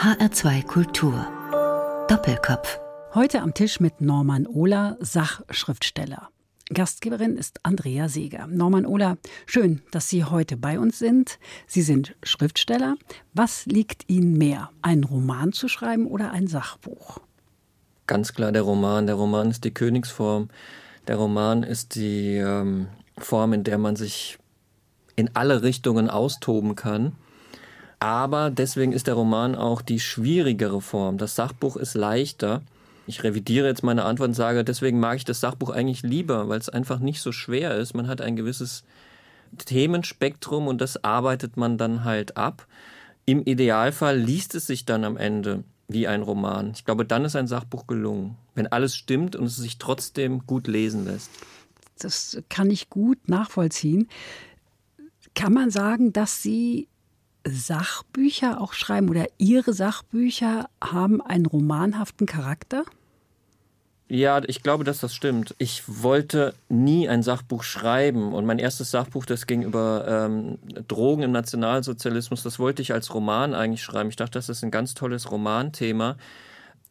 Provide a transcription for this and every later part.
HR2 Kultur. Doppelkopf. Heute am Tisch mit Norman Ohler, Sachschriftsteller. Gastgeberin ist Andrea Seeger. Norman Ohler, schön, dass Sie heute bei uns sind. Sie sind Schriftsteller. Was liegt Ihnen mehr, einen Roman zu schreiben oder ein Sachbuch? Ganz klar der Roman. Der Roman ist die Königsform. Der Roman ist die ähm, Form, in der man sich in alle Richtungen austoben kann. Aber deswegen ist der Roman auch die schwierigere Form. Das Sachbuch ist leichter. Ich revidiere jetzt meine Antwort und sage, deswegen mag ich das Sachbuch eigentlich lieber, weil es einfach nicht so schwer ist. Man hat ein gewisses Themenspektrum und das arbeitet man dann halt ab. Im Idealfall liest es sich dann am Ende wie ein Roman. Ich glaube, dann ist ein Sachbuch gelungen, wenn alles stimmt und es sich trotzdem gut lesen lässt. Das kann ich gut nachvollziehen. Kann man sagen, dass Sie Sachbücher auch schreiben oder Ihre Sachbücher haben einen romanhaften Charakter? Ja, ich glaube, dass das stimmt. Ich wollte nie ein Sachbuch schreiben und mein erstes Sachbuch, das ging über ähm, Drogen im Nationalsozialismus, das wollte ich als Roman eigentlich schreiben. Ich dachte, das ist ein ganz tolles Romanthema.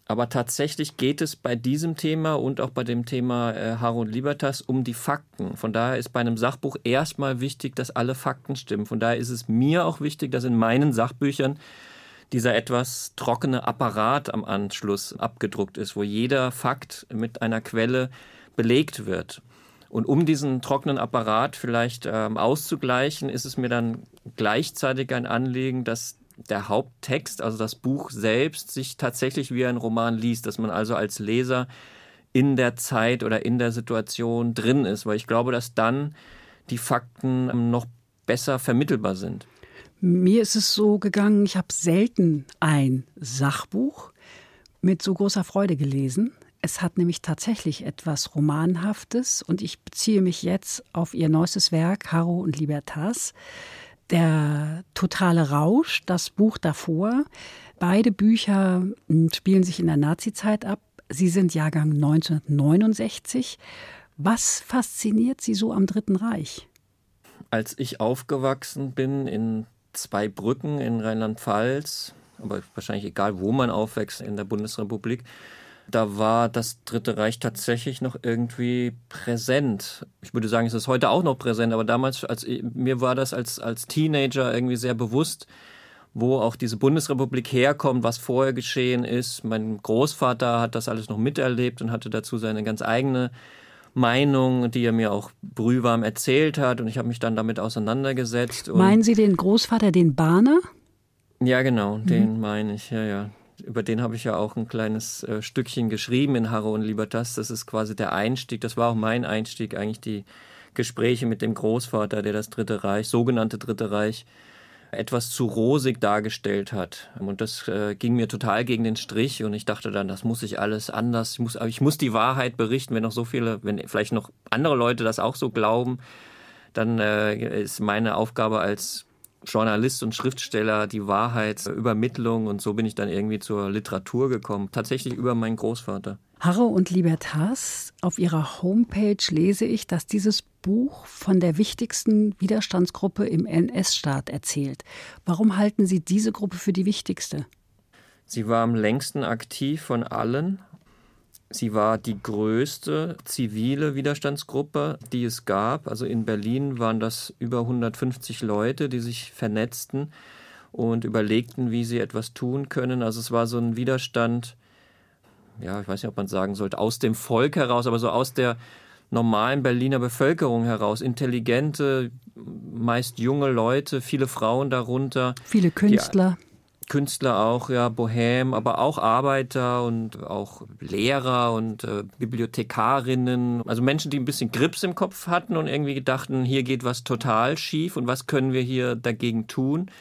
Aber tatsächlich geht es bei diesem Thema und auch bei dem Thema äh, Haro und Libertas um die Fakten. Von daher ist bei einem Sachbuch erstmal wichtig, dass alle Fakten stimmen. Von daher ist es mir auch wichtig, dass in meinen Sachbüchern dieser etwas trockene Apparat am Anschluss abgedruckt ist, wo jeder Fakt mit einer Quelle belegt wird. Und um diesen trockenen Apparat vielleicht ähm, auszugleichen, ist es mir dann gleichzeitig ein Anliegen, dass der Haupttext, also das Buch selbst, sich tatsächlich wie ein Roman liest, dass man also als Leser in der Zeit oder in der Situation drin ist, weil ich glaube, dass dann die Fakten noch besser vermittelbar sind. Mir ist es so gegangen, ich habe selten ein Sachbuch mit so großer Freude gelesen. Es hat nämlich tatsächlich etwas Romanhaftes und ich beziehe mich jetzt auf ihr neuestes Werk Haro und Libertas. Der totale Rausch, das Buch davor. Beide Bücher hm, spielen sich in der Nazizeit ab. Sie sind Jahrgang 1969. Was fasziniert Sie so am Dritten Reich? Als ich aufgewachsen bin in zwei Brücken in Rheinland-Pfalz, aber wahrscheinlich egal, wo man aufwächst in der Bundesrepublik, da war das Dritte Reich tatsächlich noch irgendwie präsent. Ich würde sagen, es ist heute auch noch präsent, aber damals, als mir war das als, als Teenager irgendwie sehr bewusst, wo auch diese Bundesrepublik herkommt, was vorher geschehen ist. Mein Großvater hat das alles noch miterlebt und hatte dazu seine ganz eigene Meinung, die er mir auch brühwarm erzählt hat und ich habe mich dann damit auseinandergesetzt. Meinen Sie den Großvater, den Bahner? Ja, genau, den mhm. meine ich, ja, ja über den habe ich ja auch ein kleines äh, Stückchen geschrieben in Harro und Libertas. Das ist quasi der Einstieg. Das war auch mein Einstieg, eigentlich die Gespräche mit dem Großvater, der das Dritte Reich, sogenannte Dritte Reich, etwas zu rosig dargestellt hat. Und das äh, ging mir total gegen den Strich und ich dachte dann, das muss ich alles anders. Ich muss, ich muss die Wahrheit berichten, wenn noch so viele, wenn vielleicht noch andere Leute das auch so glauben, dann äh, ist meine Aufgabe als Journalist und Schriftsteller die Wahrheitsübermittlung und so bin ich dann irgendwie zur Literatur gekommen, tatsächlich über meinen Großvater. Harro und Libertas, auf ihrer Homepage lese ich, dass dieses Buch von der wichtigsten Widerstandsgruppe im NS-Staat erzählt. Warum halten Sie diese Gruppe für die wichtigste? Sie war am längsten aktiv von allen Sie war die größte zivile Widerstandsgruppe, die es gab. Also in Berlin waren das über 150 Leute, die sich vernetzten und überlegten, wie sie etwas tun können. Also es war so ein Widerstand, ja, ich weiß nicht, ob man sagen sollte, aus dem Volk heraus, aber so aus der normalen Berliner Bevölkerung heraus. Intelligente, meist junge Leute, viele Frauen darunter. Viele Künstler. Die, Künstler auch, ja, Bohem, aber auch Arbeiter und auch Lehrer und äh, Bibliothekarinnen, also Menschen, die ein bisschen Grips im Kopf hatten und irgendwie dachten, hier geht was total schief und was können wir hier dagegen tun?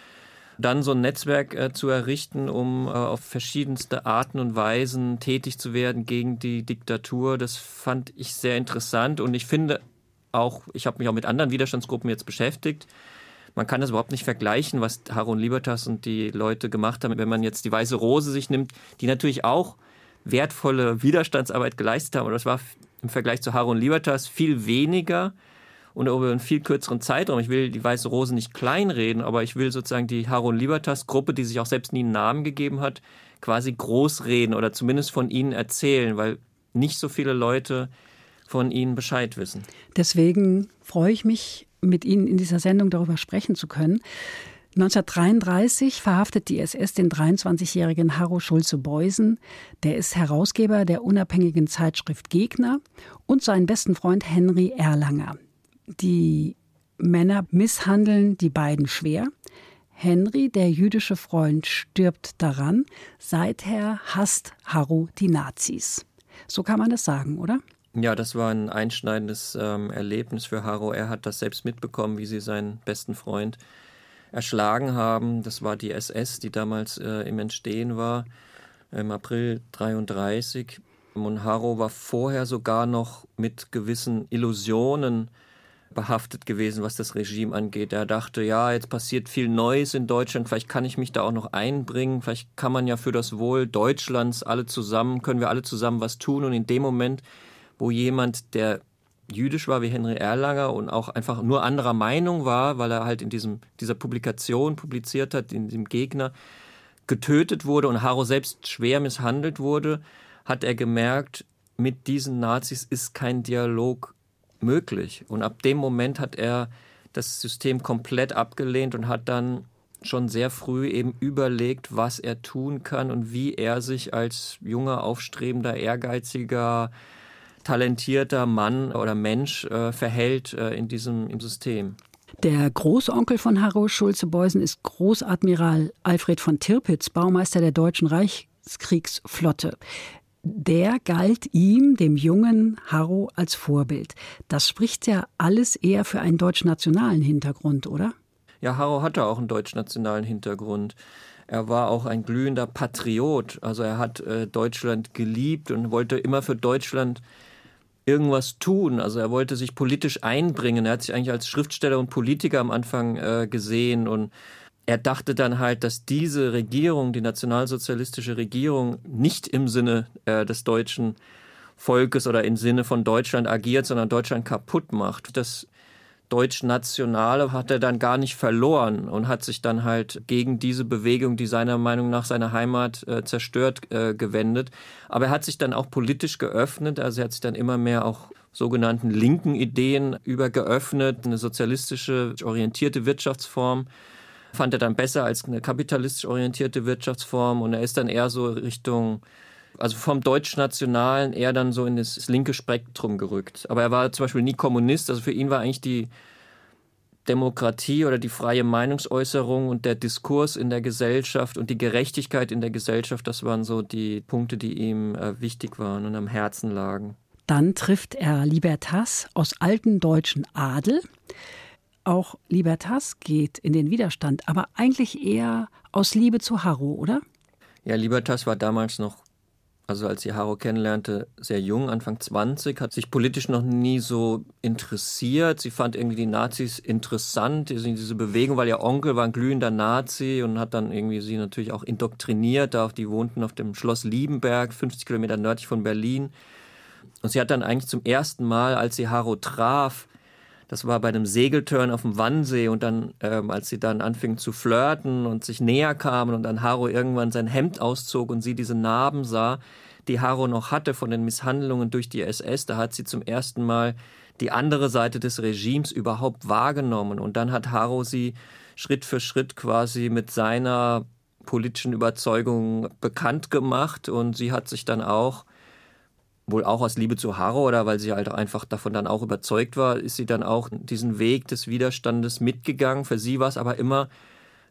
Dann so ein Netzwerk äh, zu errichten, um äh, auf verschiedenste Arten und Weisen tätig zu werden gegen die Diktatur, das fand ich sehr interessant und ich finde auch, ich habe mich auch mit anderen Widerstandsgruppen jetzt beschäftigt, man kann das überhaupt nicht vergleichen, was Harun Libertas und die Leute gemacht haben. Wenn man jetzt die Weiße Rose sich nimmt, die natürlich auch wertvolle Widerstandsarbeit geleistet haben, aber das war im Vergleich zu Harun Libertas viel weniger und über einen viel kürzeren Zeitraum. Ich will die Weiße Rose nicht kleinreden, aber ich will sozusagen die Haro Libertas Gruppe, die sich auch selbst nie einen Namen gegeben hat, quasi großreden oder zumindest von ihnen erzählen, weil nicht so viele Leute von ihnen Bescheid wissen. Deswegen freue ich mich, mit Ihnen in dieser Sendung darüber sprechen zu können. 1933 verhaftet die SS den 23-jährigen Harro Schulze-Beusen. Der ist Herausgeber der unabhängigen Zeitschrift Gegner und seinen besten Freund Henry Erlanger. Die Männer misshandeln die beiden schwer. Henry, der jüdische Freund, stirbt daran. Seither hasst Harro die Nazis. So kann man das sagen, oder? Ja, das war ein einschneidendes ähm, Erlebnis für Harro. Er hat das selbst mitbekommen, wie sie seinen besten Freund erschlagen haben. Das war die SS, die damals äh, im Entstehen war, im April 33. Und Harro war vorher sogar noch mit gewissen Illusionen behaftet gewesen, was das Regime angeht. Er dachte, ja, jetzt passiert viel Neues in Deutschland, vielleicht kann ich mich da auch noch einbringen, vielleicht kann man ja für das Wohl Deutschlands alle zusammen, können wir alle zusammen was tun. Und in dem Moment, wo jemand, der jüdisch war wie Henry Erlanger und auch einfach nur anderer Meinung war, weil er halt in diesem, dieser Publikation publiziert hat, in dem Gegner, getötet wurde und Haro selbst schwer misshandelt wurde, hat er gemerkt, mit diesen Nazis ist kein Dialog möglich. Und ab dem Moment hat er das System komplett abgelehnt und hat dann schon sehr früh eben überlegt, was er tun kann und wie er sich als junger, aufstrebender, ehrgeiziger, talentierter Mann oder Mensch äh, verhält äh, in diesem im System. Der Großonkel von Harro Schulze-Beusen ist Großadmiral Alfred von Tirpitz, Baumeister der deutschen Reichskriegsflotte der galt ihm, dem jungen Harro, als Vorbild. Das spricht ja alles eher für einen deutsch-nationalen Hintergrund, oder? Ja, Harro hatte auch einen deutsch-nationalen Hintergrund. Er war auch ein glühender Patriot. Also er hat äh, Deutschland geliebt und wollte immer für Deutschland irgendwas tun. Also er wollte sich politisch einbringen. Er hat sich eigentlich als Schriftsteller und Politiker am Anfang äh, gesehen und er dachte dann halt, dass diese Regierung, die nationalsozialistische Regierung, nicht im Sinne äh, des deutschen Volkes oder im Sinne von Deutschland agiert, sondern Deutschland kaputt macht. Das Deutsch-Nationale hat er dann gar nicht verloren und hat sich dann halt gegen diese Bewegung, die seiner Meinung nach seine Heimat äh, zerstört, äh, gewendet. Aber er hat sich dann auch politisch geöffnet, also er hat sich dann immer mehr auch sogenannten linken Ideen übergeöffnet, eine sozialistische orientierte Wirtschaftsform fand er dann besser als eine kapitalistisch orientierte Wirtschaftsform. Und er ist dann eher so Richtung also vom Deutschnationalen eher dann so in das linke Spektrum gerückt. Aber er war zum Beispiel nie Kommunist, also für ihn war eigentlich die Demokratie oder die freie Meinungsäußerung und der Diskurs in der Gesellschaft und die Gerechtigkeit in der Gesellschaft, das waren so die Punkte, die ihm äh, wichtig waren und am Herzen lagen. Dann trifft er Libertas aus alten deutschen Adel auch Libertas geht in den Widerstand, aber eigentlich eher aus Liebe zu Harro, oder? Ja, Libertas war damals noch, also als sie Harro kennenlernte, sehr jung, Anfang 20, hat sich politisch noch nie so interessiert. Sie fand irgendwie die Nazis interessant, diese Bewegung, weil ihr Onkel war ein glühender Nazi und hat dann irgendwie sie natürlich auch indoktriniert. Die wohnten auf dem Schloss Liebenberg, 50 Kilometer nördlich von Berlin. Und sie hat dann eigentlich zum ersten Mal, als sie Harro traf, das war bei einem Segelturn auf dem Wannsee und dann, ähm, als sie dann anfingen zu flirten und sich näher kamen und dann Haro irgendwann sein Hemd auszog und sie diese Narben sah, die Haro noch hatte von den Misshandlungen durch die SS, da hat sie zum ersten Mal die andere Seite des Regimes überhaupt wahrgenommen. Und dann hat Haro sie Schritt für Schritt quasi mit seiner politischen Überzeugung bekannt gemacht und sie hat sich dann auch wohl auch aus Liebe zu Haro oder weil sie halt einfach davon dann auch überzeugt war, ist sie dann auch diesen Weg des Widerstandes mitgegangen. Für sie war es aber immer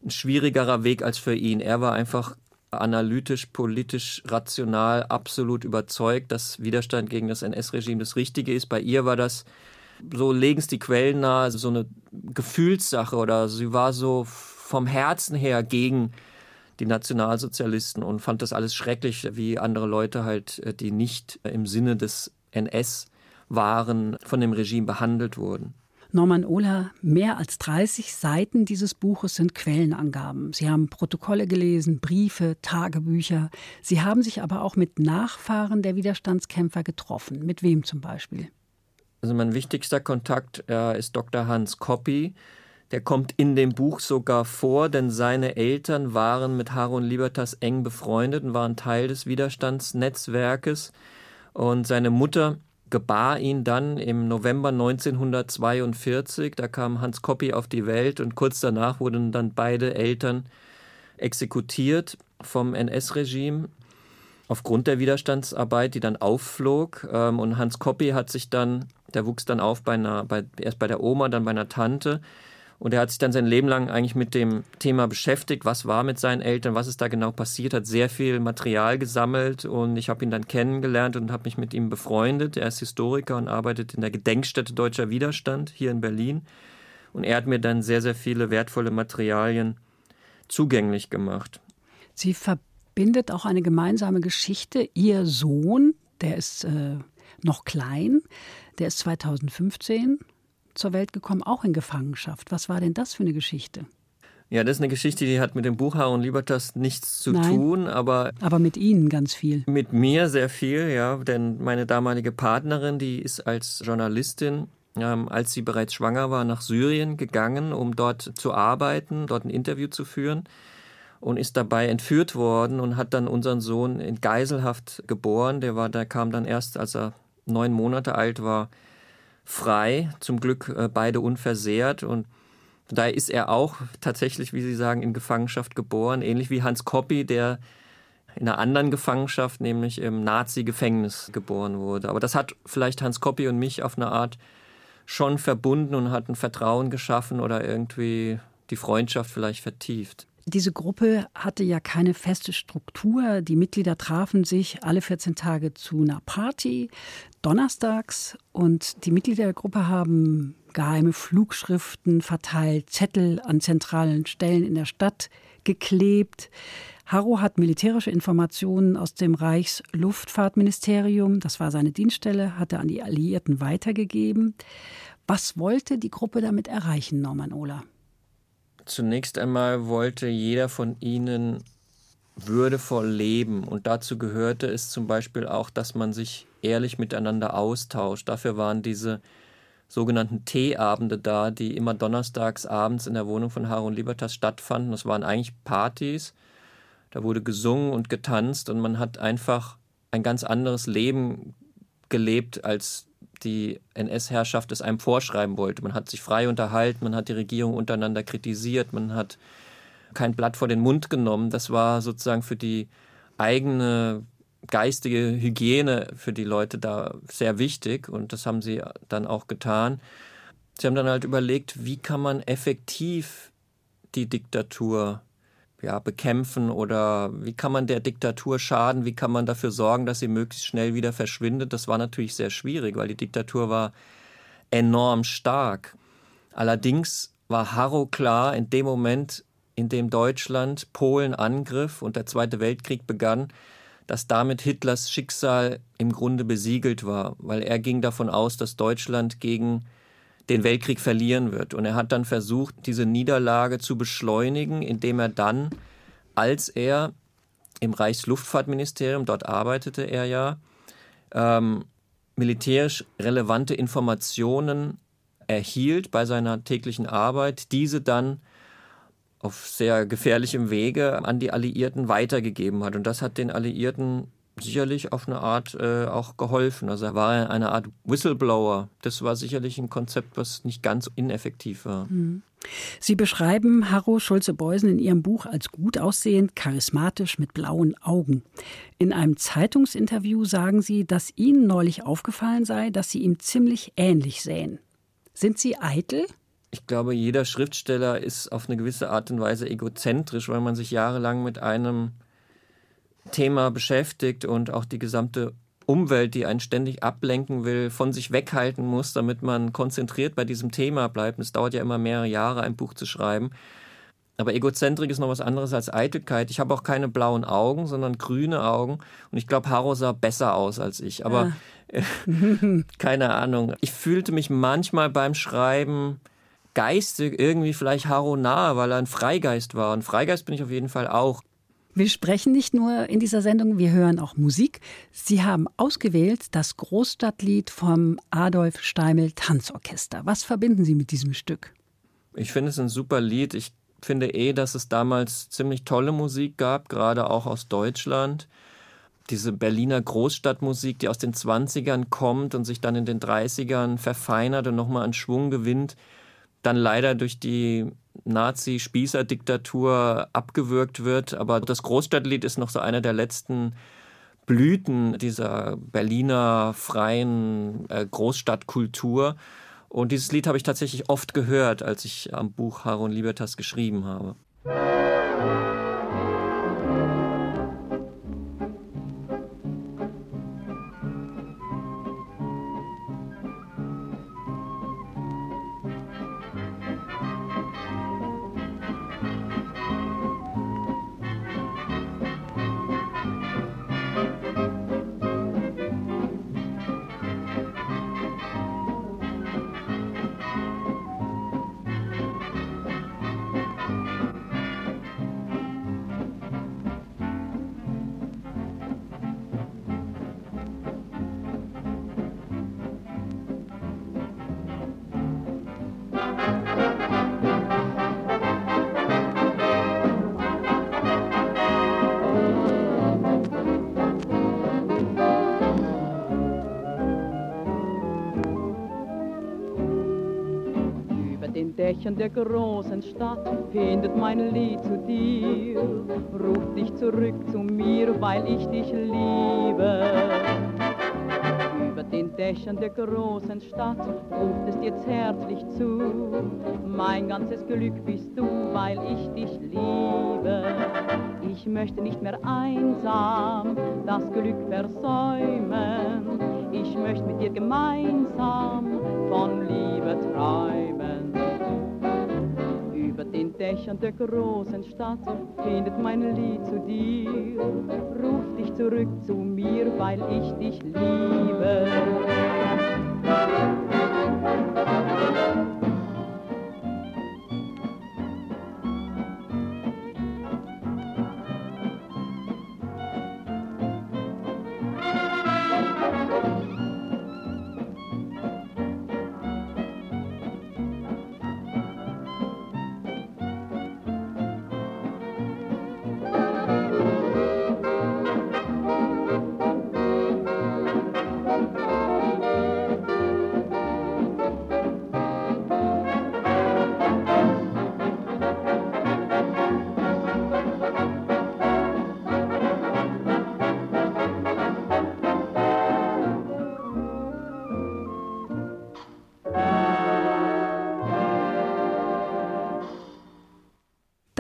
ein schwierigerer Weg als für ihn. Er war einfach analytisch, politisch, rational absolut überzeugt, dass Widerstand gegen das NS-Regime das Richtige ist. Bei ihr war das, so legen es die Quellen nahe, so eine Gefühlssache oder sie war so vom Herzen her gegen die Nationalsozialisten und fand das alles schrecklich, wie andere Leute halt, äh, die nicht im Sinne des NS waren, von dem Regime behandelt wurden. Norman Ohler, mehr als 30 Seiten dieses Buches sind Quellenangaben. Sie haben Protokolle gelesen, Briefe, Tagebücher. Sie haben sich aber auch mit Nachfahren der Widerstandskämpfer getroffen. Mit wem zum Beispiel? Also mein wichtigster Kontakt äh, ist Dr. Hans Koppi. Der kommt in dem Buch sogar vor, denn seine Eltern waren mit Harun Libertas eng befreundet und waren Teil des Widerstandsnetzwerkes. Und seine Mutter gebar ihn dann im November 1942. Da kam Hans Koppi auf die Welt und kurz danach wurden dann beide Eltern exekutiert vom NS-Regime aufgrund der Widerstandsarbeit, die dann aufflog. Ähm, und Hans Koppi hat sich dann, der wuchs dann auf bei einer, bei, erst bei der Oma, dann bei einer Tante. Und er hat sich dann sein Leben lang eigentlich mit dem Thema beschäftigt, was war mit seinen Eltern, was ist da genau passiert, hat sehr viel Material gesammelt und ich habe ihn dann kennengelernt und habe mich mit ihm befreundet. Er ist Historiker und arbeitet in der Gedenkstätte Deutscher Widerstand hier in Berlin. Und er hat mir dann sehr, sehr viele wertvolle Materialien zugänglich gemacht. Sie verbindet auch eine gemeinsame Geschichte. Ihr Sohn, der ist äh, noch klein, der ist 2015 zur Welt gekommen, auch in Gefangenschaft. Was war denn das für eine Geschichte? Ja, das ist eine Geschichte, die hat mit dem Buch und Libertas nichts zu Nein, tun, aber. Aber mit Ihnen ganz viel. Mit mir sehr viel, ja. Denn meine damalige Partnerin, die ist als Journalistin, ähm, als sie bereits schwanger war, nach Syrien gegangen, um dort zu arbeiten, dort ein Interview zu führen und ist dabei entführt worden und hat dann unseren Sohn in Geiselhaft geboren. Der war, der kam dann erst, als er neun Monate alt war, frei, zum Glück äh, beide unversehrt und daher ist er auch tatsächlich, wie Sie sagen, in Gefangenschaft geboren, ähnlich wie Hans Koppi, der in einer anderen Gefangenschaft, nämlich im Nazi-Gefängnis geboren wurde. Aber das hat vielleicht Hans Koppi und mich auf eine Art schon verbunden und hat ein Vertrauen geschaffen oder irgendwie die Freundschaft vielleicht vertieft. Diese Gruppe hatte ja keine feste Struktur. Die Mitglieder trafen sich alle 14 Tage zu einer Party, donnerstags. Und die Mitglieder der Gruppe haben geheime Flugschriften verteilt, Zettel an zentralen Stellen in der Stadt geklebt. Harro hat militärische Informationen aus dem Reichsluftfahrtministerium, das war seine Dienststelle, hat er an die Alliierten weitergegeben. Was wollte die Gruppe damit erreichen, Norman Ohler? Zunächst einmal wollte jeder von ihnen würdevoll leben und dazu gehörte es zum Beispiel auch, dass man sich ehrlich miteinander austauscht. Dafür waren diese sogenannten Teeabende da, die immer donnerstags abends in der Wohnung von Harun Libertas stattfanden. Das waren eigentlich Partys. Da wurde gesungen und getanzt und man hat einfach ein ganz anderes Leben gelebt, als die NS-Herrschaft es einem vorschreiben wollte. Man hat sich frei unterhalten, man hat die Regierung untereinander kritisiert, man hat kein Blatt vor den Mund genommen. Das war sozusagen für die eigene geistige Hygiene für die Leute da sehr wichtig und das haben sie dann auch getan. Sie haben dann halt überlegt, wie kann man effektiv die Diktatur ja, bekämpfen oder wie kann man der Diktatur schaden, wie kann man dafür sorgen, dass sie möglichst schnell wieder verschwindet. Das war natürlich sehr schwierig, weil die Diktatur war enorm stark. Allerdings war Harro klar, in dem Moment, in dem Deutschland Polen angriff und der Zweite Weltkrieg begann, dass damit Hitlers Schicksal im Grunde besiegelt war, weil er ging davon aus, dass Deutschland gegen den Weltkrieg verlieren wird. Und er hat dann versucht, diese Niederlage zu beschleunigen, indem er dann, als er im Reichsluftfahrtministerium, dort arbeitete er ja, ähm, militärisch relevante Informationen erhielt bei seiner täglichen Arbeit, diese dann auf sehr gefährlichem Wege an die Alliierten weitergegeben hat. Und das hat den Alliierten sicherlich auf eine Art äh, auch geholfen. Also er war eine Art Whistleblower. Das war sicherlich ein Konzept, was nicht ganz ineffektiv war. Mhm. Sie beschreiben Harro Schulze-Beusen in Ihrem Buch als gut aussehend, charismatisch mit blauen Augen. In einem Zeitungsinterview sagen Sie, dass Ihnen neulich aufgefallen sei, dass Sie ihm ziemlich ähnlich sähen. Sind Sie eitel? Ich glaube, jeder Schriftsteller ist auf eine gewisse Art und Weise egozentrisch, weil man sich jahrelang mit einem Thema beschäftigt und auch die gesamte Umwelt, die einen ständig ablenken will, von sich weghalten muss, damit man konzentriert bei diesem Thema bleibt. Und es dauert ja immer mehrere Jahre, ein Buch zu schreiben. Aber Egozentrik ist noch was anderes als Eitelkeit. Ich habe auch keine blauen Augen, sondern grüne Augen. Und ich glaube, Haro sah besser aus als ich. Aber ah. keine Ahnung. Ich fühlte mich manchmal beim Schreiben geistig irgendwie vielleicht Haro nahe, weil er ein Freigeist war. Und Freigeist bin ich auf jeden Fall auch. Wir sprechen nicht nur in dieser Sendung, wir hören auch Musik. Sie haben ausgewählt das Großstadtlied vom Adolf Steimel Tanzorchester. Was verbinden Sie mit diesem Stück? Ich finde es ein super Lied. Ich finde eh, dass es damals ziemlich tolle Musik gab, gerade auch aus Deutschland. Diese Berliner Großstadtmusik, die aus den 20ern kommt und sich dann in den 30ern verfeinert und nochmal an Schwung gewinnt, dann leider durch die Nazi-Spießer-Diktatur abgewürgt wird. Aber das Großstadtlied ist noch so einer der letzten Blüten dieser Berliner freien äh, Großstadtkultur. Und dieses Lied habe ich tatsächlich oft gehört, als ich am Buch Haron Libertas geschrieben habe. Dächern der großen Stadt findet mein Lied zu dir. Ruf dich zurück zu mir, weil ich dich liebe. Über den Dächern der großen Stadt ruft es dir herzlich zu. Mein ganzes Glück bist du, weil ich dich liebe. Ich möchte nicht mehr einsam das Glück versäumen. Ich möchte mit dir gemeinsam von Liebe träumen den Dächern der großen Stadt findet mein Lied zu dir. Ruf dich zurück zu mir, weil ich dich liebe.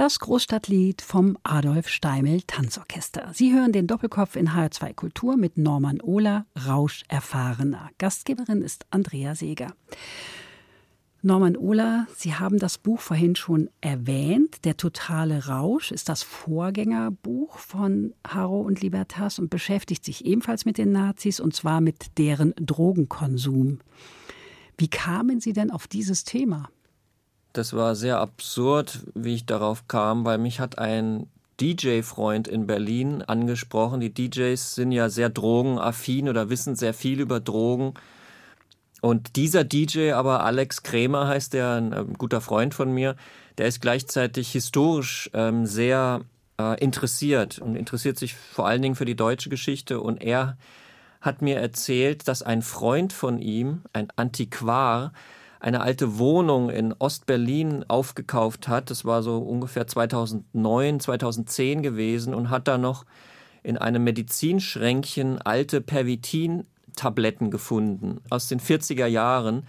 Das Großstadtlied vom Adolf Steimel Tanzorchester. Sie hören den Doppelkopf in HR2 Kultur mit Norman Ohler, Rausch erfahrener. Gastgeberin ist Andrea Seeger. Norman Ohler, Sie haben das Buch vorhin schon erwähnt. Der totale Rausch ist das Vorgängerbuch von Haro und Libertas und beschäftigt sich ebenfalls mit den Nazis und zwar mit deren Drogenkonsum. Wie kamen Sie denn auf dieses Thema? Das war sehr absurd, wie ich darauf kam, weil mich hat ein DJ-Freund in Berlin angesprochen. Die DJs sind ja sehr drogenaffin oder wissen sehr viel über Drogen. Und dieser DJ, aber Alex Krämer heißt der, ein, ein guter Freund von mir, der ist gleichzeitig historisch ähm, sehr äh, interessiert und interessiert sich vor allen Dingen für die deutsche Geschichte. Und er hat mir erzählt, dass ein Freund von ihm, ein Antiquar, eine alte Wohnung in Ostberlin aufgekauft hat. Das war so ungefähr 2009, 2010 gewesen und hat da noch in einem Medizinschränkchen alte Pervitin-Tabletten gefunden aus den 40er Jahren.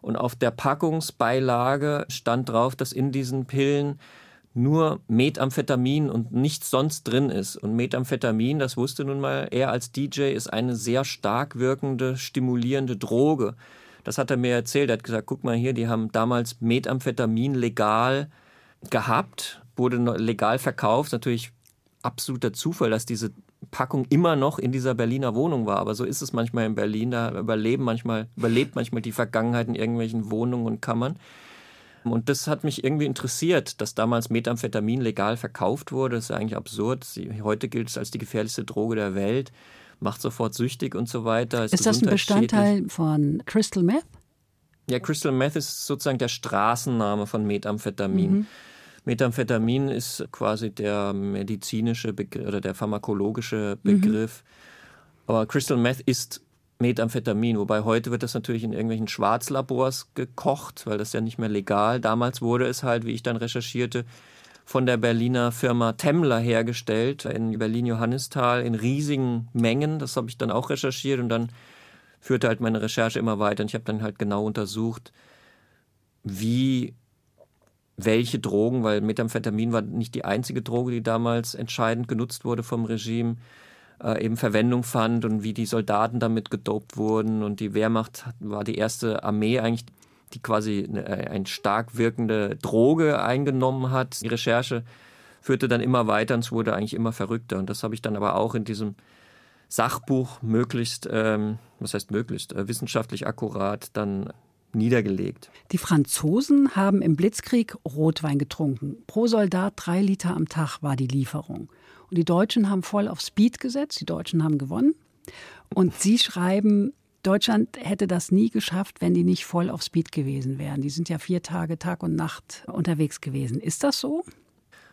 Und auf der Packungsbeilage stand drauf, dass in diesen Pillen nur Methamphetamin und nichts sonst drin ist. Und Methamphetamin, das wusste nun mal er als DJ, ist eine sehr stark wirkende, stimulierende Droge. Das hat er mir erzählt. Er hat gesagt, guck mal hier, die haben damals Methamphetamin legal gehabt, wurde legal verkauft. Natürlich absoluter Zufall, dass diese Packung immer noch in dieser Berliner Wohnung war. Aber so ist es manchmal in Berlin. Da überleben manchmal, überlebt manchmal die Vergangenheit in irgendwelchen Wohnungen und Kammern. Und das hat mich irgendwie interessiert, dass damals Methamphetamin legal verkauft wurde. Das ist eigentlich absurd. Heute gilt es als die gefährlichste Droge der Welt, macht sofort süchtig und so weiter. Ist, ist das ein Bestandteil von Crystal Meth? Ja, Crystal Meth ist sozusagen der Straßenname von Methamphetamin. Mhm. Methamphetamin ist quasi der medizinische Begriff oder der pharmakologische mhm. Begriff. Mhm. Aber Crystal Meth ist Methamphetamin, wobei heute wird das natürlich in irgendwelchen Schwarzlabors gekocht, weil das ja nicht mehr legal. Damals wurde es halt, wie ich dann recherchierte, von der Berliner Firma Temmler hergestellt, in Berlin-Johannisthal in riesigen Mengen. Das habe ich dann auch recherchiert und dann führte halt meine Recherche immer weiter. Und ich habe dann halt genau untersucht, wie welche Drogen, weil Methamphetamin war nicht die einzige Droge, die damals entscheidend genutzt wurde vom Regime, äh, eben Verwendung fand und wie die Soldaten damit gedopt wurden. Und die Wehrmacht war die erste Armee eigentlich, die quasi eine, äh, eine stark wirkende Droge eingenommen hat. Die Recherche führte dann immer weiter und es wurde eigentlich immer verrückter. Und das habe ich dann aber auch in diesem Sachbuch möglichst, ähm, was heißt möglichst, äh, wissenschaftlich akkurat dann niedergelegt. Die Franzosen haben im Blitzkrieg Rotwein getrunken. Pro Soldat drei Liter am Tag war die Lieferung. Und die Deutschen haben voll auf Speed gesetzt. Die Deutschen haben gewonnen. Und Sie schreiben, Deutschland hätte das nie geschafft, wenn die nicht voll auf Speed gewesen wären. Die sind ja vier Tage, Tag und Nacht unterwegs gewesen. Ist das so?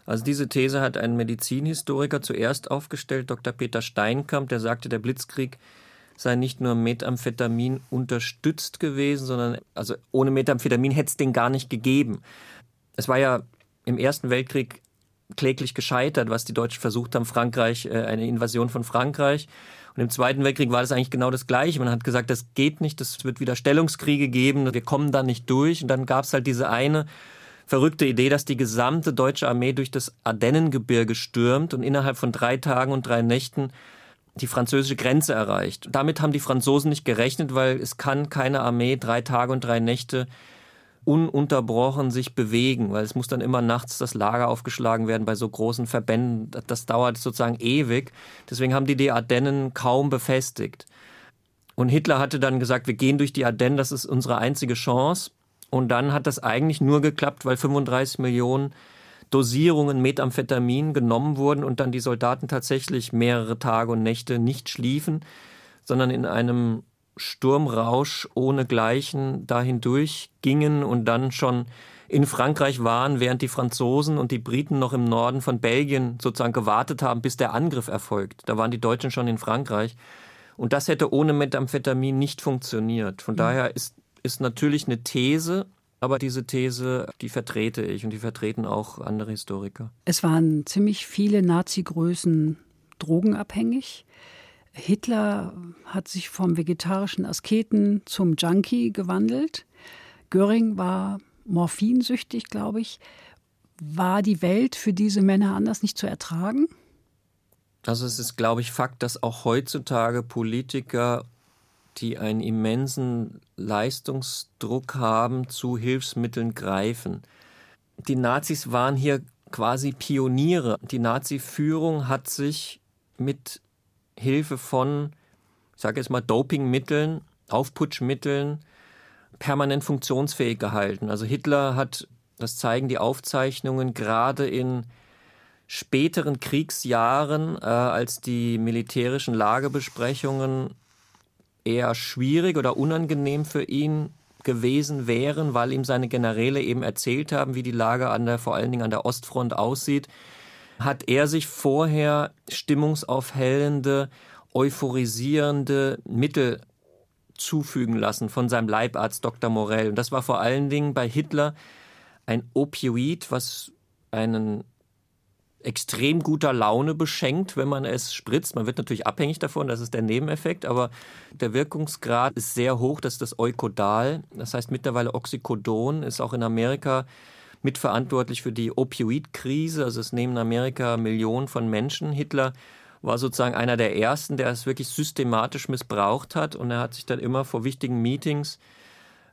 Also diese These hat ein Medizinhistoriker zuerst aufgestellt, Dr. Peter Steinkamp, der sagte, der Blitzkrieg sei nicht nur Methamphetamin unterstützt gewesen, sondern also ohne Methamphetamin hätte es den gar nicht gegeben. Es war ja im Ersten Weltkrieg kläglich gescheitert, was die Deutschen versucht haben, Frankreich, äh, eine Invasion von Frankreich. Und im Zweiten Weltkrieg war das eigentlich genau das Gleiche. Man hat gesagt, das geht nicht, es wird wieder Stellungskriege geben, wir kommen da nicht durch. Und dann gab es halt diese eine verrückte Idee, dass die gesamte deutsche Armee durch das Ardennengebirge stürmt und innerhalb von drei Tagen und drei Nächten die französische Grenze erreicht. Damit haben die Franzosen nicht gerechnet, weil es kann keine Armee drei Tage und drei Nächte ununterbrochen sich bewegen, weil es muss dann immer nachts das Lager aufgeschlagen werden bei so großen Verbänden. Das dauert sozusagen ewig. Deswegen haben die die Ardennen kaum befestigt. Und Hitler hatte dann gesagt, wir gehen durch die Ardennen, das ist unsere einzige Chance. Und dann hat das eigentlich nur geklappt, weil 35 Millionen Dosierungen Methamphetamin genommen wurden und dann die Soldaten tatsächlich mehrere Tage und Nächte nicht schliefen, sondern in einem Sturmrausch ohnegleichen dahin durchgingen und dann schon in Frankreich waren, während die Franzosen und die Briten noch im Norden von Belgien sozusagen gewartet haben, bis der Angriff erfolgt. Da waren die Deutschen schon in Frankreich. Und das hätte ohne Methamphetamin nicht funktioniert. Von mhm. daher ist, ist natürlich eine These, aber diese These, die vertrete ich und die vertreten auch andere Historiker. Es waren ziemlich viele Nazi-Größen drogenabhängig. Hitler hat sich vom vegetarischen Asketen zum Junkie gewandelt. Göring war morphinsüchtig, glaube ich. War die Welt für diese Männer anders nicht zu ertragen? Also es ist, glaube ich, Fakt, dass auch heutzutage Politiker die einen immensen Leistungsdruck haben, zu Hilfsmitteln greifen. Die Nazis waren hier quasi Pioniere. Die Nazi-Führung hat sich mit Hilfe von, ich sage jetzt mal, Dopingmitteln, Aufputschmitteln permanent funktionsfähig gehalten. Also Hitler hat, das zeigen die Aufzeichnungen, gerade in späteren Kriegsjahren, äh, als die militärischen Lagebesprechungen eher schwierig oder unangenehm für ihn gewesen wären, weil ihm seine Generäle eben erzählt haben, wie die Lage an der, vor allen Dingen an der Ostfront aussieht, hat er sich vorher stimmungsaufhellende, euphorisierende Mittel zufügen lassen von seinem Leibarzt Dr. Morell. Und das war vor allen Dingen bei Hitler ein Opioid, was einen extrem guter Laune beschenkt, wenn man es spritzt. Man wird natürlich abhängig davon, das ist der Nebeneffekt, aber der Wirkungsgrad ist sehr hoch, das ist das Eukodal. Das heißt mittlerweile Oxycodon ist auch in Amerika mitverantwortlich für die Opioidkrise. Also es nehmen in Amerika Millionen von Menschen. Hitler war sozusagen einer der ersten, der es wirklich systematisch missbraucht hat und er hat sich dann immer vor wichtigen Meetings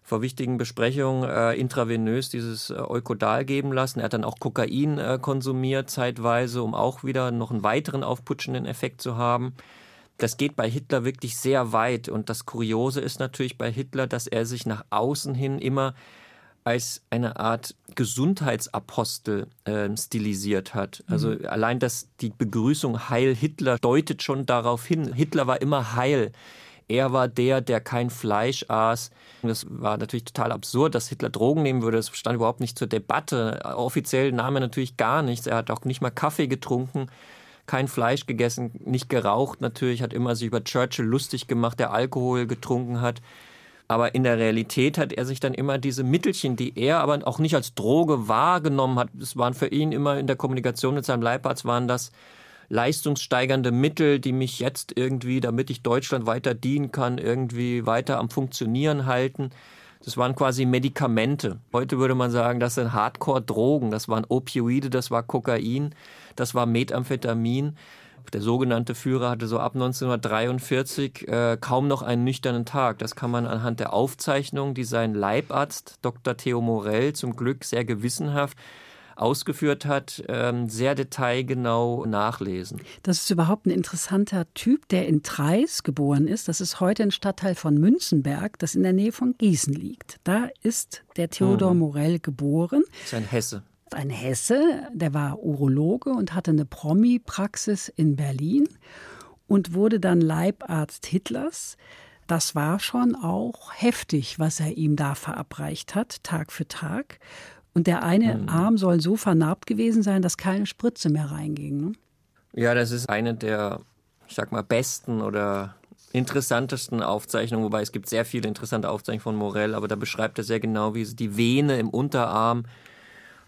vor wichtigen Besprechungen äh, intravenös dieses äh, Eukodal geben lassen. Er hat dann auch Kokain äh, konsumiert zeitweise, um auch wieder noch einen weiteren aufputschenden Effekt zu haben. Das geht bei Hitler wirklich sehr weit. Und das Kuriose ist natürlich bei Hitler, dass er sich nach außen hin immer als eine Art Gesundheitsapostel äh, stilisiert hat. Also mhm. allein dass die Begrüßung Heil Hitler deutet schon darauf hin. Hitler war immer heil. Er war der, der kein Fleisch aß. Das war natürlich total absurd, dass Hitler Drogen nehmen würde. Das stand überhaupt nicht zur Debatte. Offiziell nahm er natürlich gar nichts. Er hat auch nicht mal Kaffee getrunken, kein Fleisch gegessen, nicht geraucht natürlich, hat immer sich über Churchill lustig gemacht, der Alkohol getrunken hat. Aber in der Realität hat er sich dann immer diese Mittelchen, die er aber auch nicht als Droge wahrgenommen hat, es waren für ihn immer in der Kommunikation mit seinem Leibarzt, waren das leistungssteigernde Mittel, die mich jetzt irgendwie, damit ich Deutschland weiter dienen kann, irgendwie weiter am Funktionieren halten. Das waren quasi Medikamente. Heute würde man sagen, das sind Hardcore-Drogen. Das waren Opioide, das war Kokain, das war Methamphetamin. Der sogenannte Führer hatte so ab 1943 äh, kaum noch einen nüchternen Tag. Das kann man anhand der Aufzeichnung, die sein Leibarzt Dr. Theo Morell zum Glück sehr gewissenhaft ausgeführt hat, ähm, sehr detailgenau nachlesen. Das ist überhaupt ein interessanter Typ, der in Treis geboren ist. Das ist heute ein Stadtteil von Münzenberg, das in der Nähe von Gießen liegt. Da ist der Theodor mhm. Morell geboren. Das ist ein Hesse ein Hesse, der war Urologe und hatte eine Promi-Praxis in Berlin und wurde dann Leibarzt Hitlers. Das war schon auch heftig, was er ihm da verabreicht hat, Tag für Tag. Und der eine mhm. Arm soll so vernarbt gewesen sein, dass keine Spritze mehr reinging. Ne? Ja, das ist eine der, ich sag mal, besten oder interessantesten Aufzeichnungen, wobei es gibt sehr viele interessante Aufzeichnungen von Morell, aber da beschreibt er sehr genau, wie die Vene im Unterarm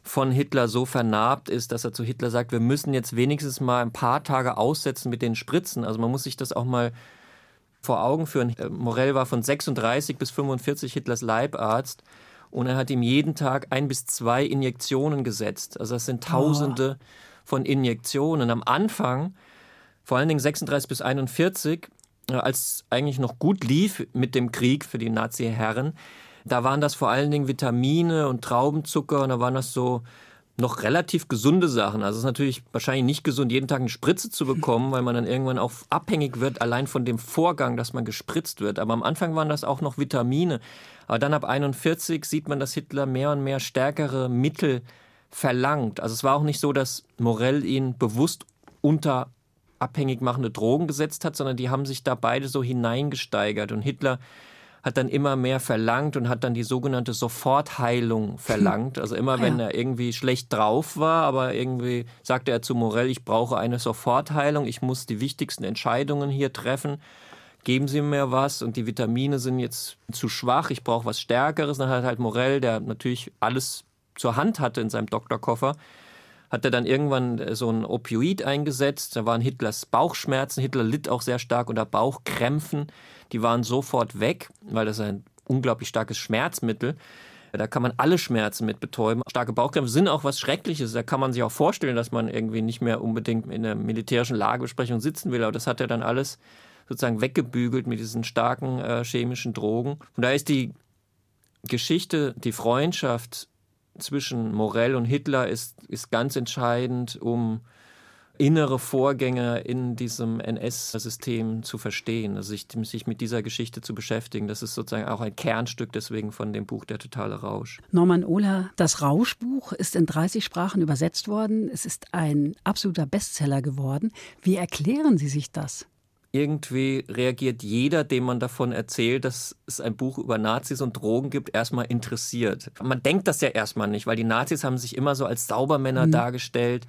von Hitler so vernarbt ist, dass er zu Hitler sagt, wir müssen jetzt wenigstens mal ein paar Tage aussetzen mit den Spritzen. Also man muss sich das auch mal vor Augen führen. Morell war von 36 bis 45 Hitlers Leibarzt und er hat ihm jeden Tag ein bis zwei Injektionen gesetzt. Also das sind Tausende oh. von Injektionen. Am Anfang, vor allen Dingen 36 bis 41, äh, als eigentlich noch gut lief mit dem Krieg für die Nazi-Herren, da waren das vor allen Dingen Vitamine und Traubenzucker und da waren das so noch relativ gesunde Sachen. Also es ist natürlich wahrscheinlich nicht gesund, jeden Tag eine Spritze zu bekommen, weil man dann irgendwann auch abhängig wird, allein von dem Vorgang, dass man gespritzt wird. Aber am Anfang waren das auch noch Vitamine. Aber dann ab 41 sieht man, dass Hitler mehr und mehr stärkere Mittel verlangt. Also es war auch nicht so, dass Morell ihn bewusst unter abhängig machende Drogen gesetzt hat, sondern die haben sich da beide so hineingesteigert. Und Hitler hat dann immer mehr verlangt und hat dann die sogenannte Sofortheilung verlangt. Also immer ah, wenn ja. er irgendwie schlecht drauf war, aber irgendwie sagte er zu Morell, ich brauche eine Sofortheilung, ich muss die wichtigsten Entscheidungen hier treffen. Geben Sie mir was und die Vitamine sind jetzt zu schwach, ich brauche was Stärkeres. Dann hat halt Morell, der natürlich alles zur Hand hatte in seinem Doktorkoffer, hat er dann irgendwann so ein Opioid eingesetzt. Da waren Hitlers Bauchschmerzen. Hitler litt auch sehr stark unter Bauchkrämpfen. Die waren sofort weg, weil das ein unglaublich starkes Schmerzmittel. Da kann man alle Schmerzen mit betäuben. Starke Bauchkrämpfe sind auch was Schreckliches. Da kann man sich auch vorstellen, dass man irgendwie nicht mehr unbedingt in einer militärischen Lagebesprechung sitzen will. Aber das hat er dann alles sozusagen weggebügelt mit diesen starken äh, chemischen Drogen. Und da ist die Geschichte, die Freundschaft zwischen Morell und Hitler ist, ist ganz entscheidend, um innere Vorgänge in diesem NS-System zu verstehen, also sich, sich, mit dieser Geschichte zu beschäftigen. Das ist sozusagen auch ein Kernstück deswegen von dem Buch Der totale Rausch. Norman Ohler, das Rauschbuch ist in 30 Sprachen übersetzt worden. Es ist ein absoluter Bestseller geworden. Wie erklären Sie sich das? irgendwie reagiert jeder, dem man davon erzählt, dass es ein Buch über Nazis und Drogen gibt, erstmal interessiert. Man denkt das ja erstmal nicht, weil die Nazis haben sich immer so als Saubermänner mhm. dargestellt.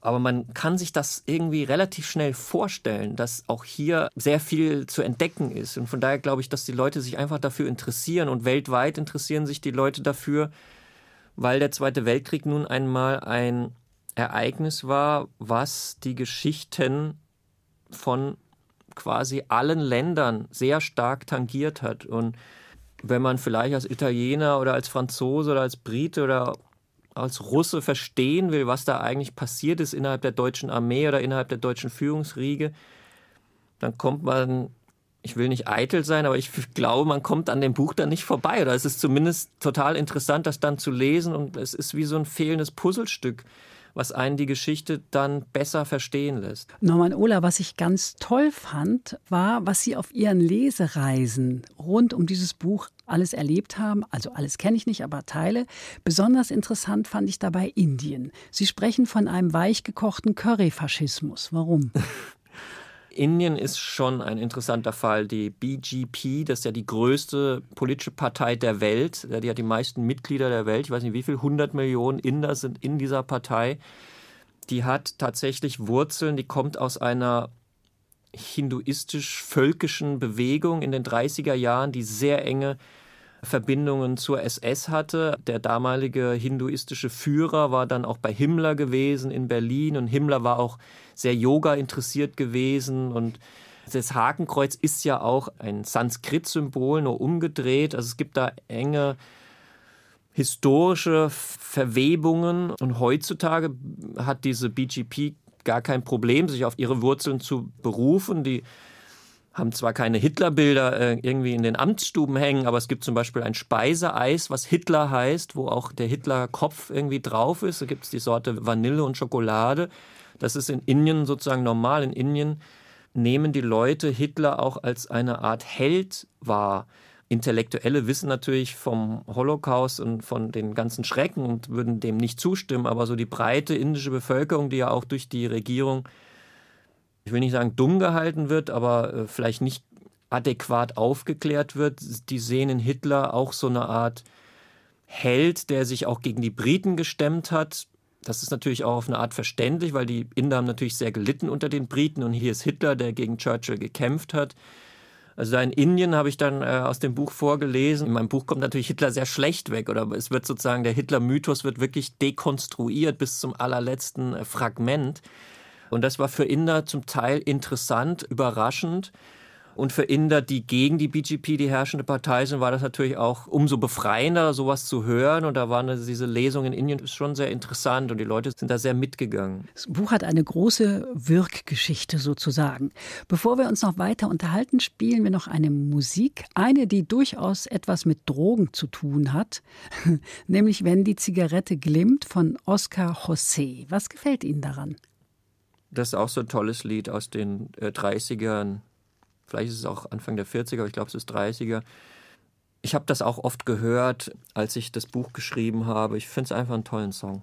Aber man kann sich das irgendwie relativ schnell vorstellen, dass auch hier sehr viel zu entdecken ist. Und von daher glaube ich, dass die Leute sich einfach dafür interessieren und weltweit interessieren sich die Leute dafür, weil der Zweite Weltkrieg nun einmal ein Ereignis war, was die Geschichten von quasi allen Ländern sehr stark tangiert hat. Und wenn man vielleicht als Italiener oder als Franzose oder als Brite oder als Russe verstehen will, was da eigentlich passiert ist innerhalb der deutschen Armee oder innerhalb der deutschen Führungsriege, dann kommt man, ich will nicht eitel sein, aber ich glaube, man kommt an dem Buch dann nicht vorbei. Oder es ist zumindest total interessant, das dann zu lesen und es ist wie so ein fehlendes Puzzlestück, was einen die Geschichte dann besser verstehen lässt. Norman Ola, was ich ganz toll fand, war, was Sie auf Ihren Lesereisen rund um dieses Buch alles erlebt haben. Also alles kenne ich nicht, aber Teile. Besonders interessant fand ich dabei Indien. Sie sprechen von einem weichgekochten Curry-Faschismus. Warum? Indien ist schon ein interessanter Fall. Die BGP, das ist ja die größte politische Partei der Welt. Die hat die meisten Mitglieder der Welt. Ich weiß nicht, wie viel, 100 Millionen Inder sind in dieser Partei. Die hat tatsächlich Wurzeln, die kommt aus einer hinduistisch-völkischen Bewegung in den 30er Jahren, die sehr enge Verbindungen zur SS hatte. Der damalige hinduistische Führer war dann auch bei Himmler gewesen in Berlin und Himmler war auch sehr Yoga interessiert gewesen und das Hakenkreuz ist ja auch ein Sanskrit-Symbol, nur umgedreht. Also es gibt da enge historische Verwebungen und heutzutage hat diese BGP gar kein Problem, sich auf ihre Wurzeln zu berufen. Die haben zwar keine Hitlerbilder äh, irgendwie in den Amtsstuben hängen, aber es gibt zum Beispiel ein Speiseeis, was Hitler heißt, wo auch der Hitler-Kopf irgendwie drauf ist. Da gibt es die Sorte Vanille und Schokolade. Das ist in Indien sozusagen normal. In Indien nehmen die Leute Hitler auch als eine Art Held wahr. Intellektuelle wissen natürlich vom Holocaust und von den ganzen Schrecken und würden dem nicht zustimmen, aber so die breite indische Bevölkerung, die ja auch durch die Regierung ich will nicht sagen dumm gehalten wird, aber äh, vielleicht nicht adäquat aufgeklärt wird. Die sehen in Hitler auch so eine Art Held, der sich auch gegen die Briten gestemmt hat. Das ist natürlich auch auf eine Art verständlich, weil die Inder haben natürlich sehr gelitten unter den Briten und hier ist Hitler, der gegen Churchill gekämpft hat. Also da in Indien habe ich dann äh, aus dem Buch vorgelesen. In meinem Buch kommt natürlich Hitler sehr schlecht weg oder es wird sozusagen der Hitler-Mythos wird wirklich dekonstruiert bis zum allerletzten äh, Fragment. Und das war für Inder zum Teil interessant, überraschend. Und für Inder, die gegen die BGP die herrschende Partei sind, war das natürlich auch umso befreiender, sowas zu hören. Und da waren diese Lesungen in Indien schon sehr interessant und die Leute sind da sehr mitgegangen. Das Buch hat eine große Wirkgeschichte sozusagen. Bevor wir uns noch weiter unterhalten, spielen wir noch eine Musik. Eine, die durchaus etwas mit Drogen zu tun hat, nämlich Wenn die Zigarette glimmt von Oscar José. Was gefällt Ihnen daran? Das ist auch so ein tolles Lied aus den äh, 30ern. Vielleicht ist es auch Anfang der 40er, aber ich glaube, es ist 30er. Ich habe das auch oft gehört, als ich das Buch geschrieben habe. Ich finde es einfach einen tollen Song.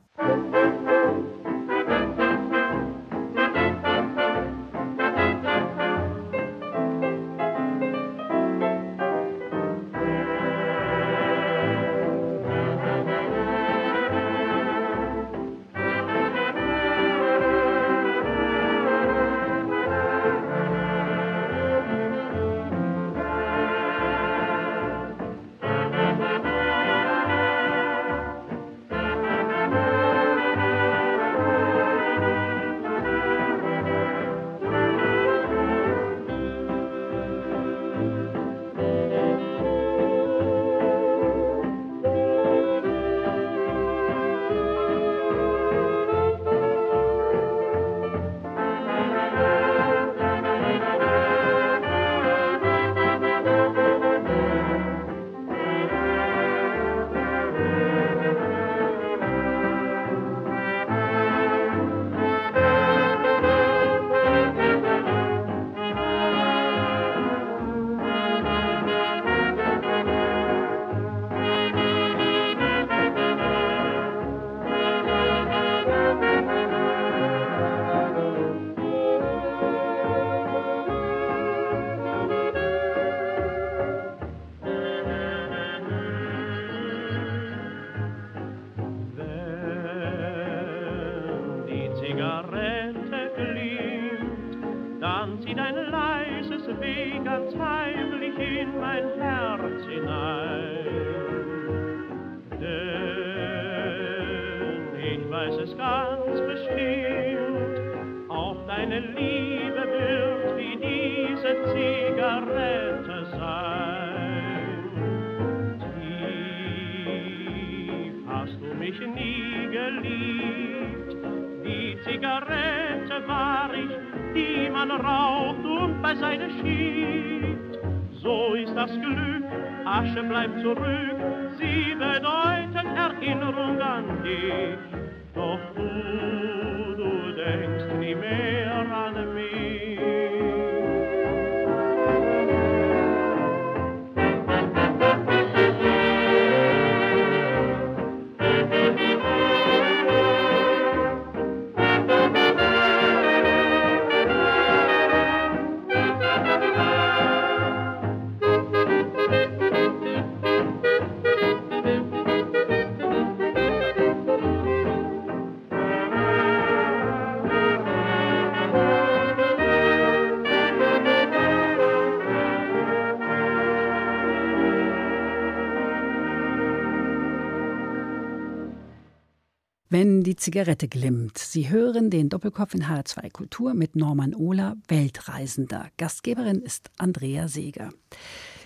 Die Zigarette glimmt. Sie hören den Doppelkopf in HR2 Kultur mit Norman Ohler, Weltreisender. Gastgeberin ist Andrea Seeger.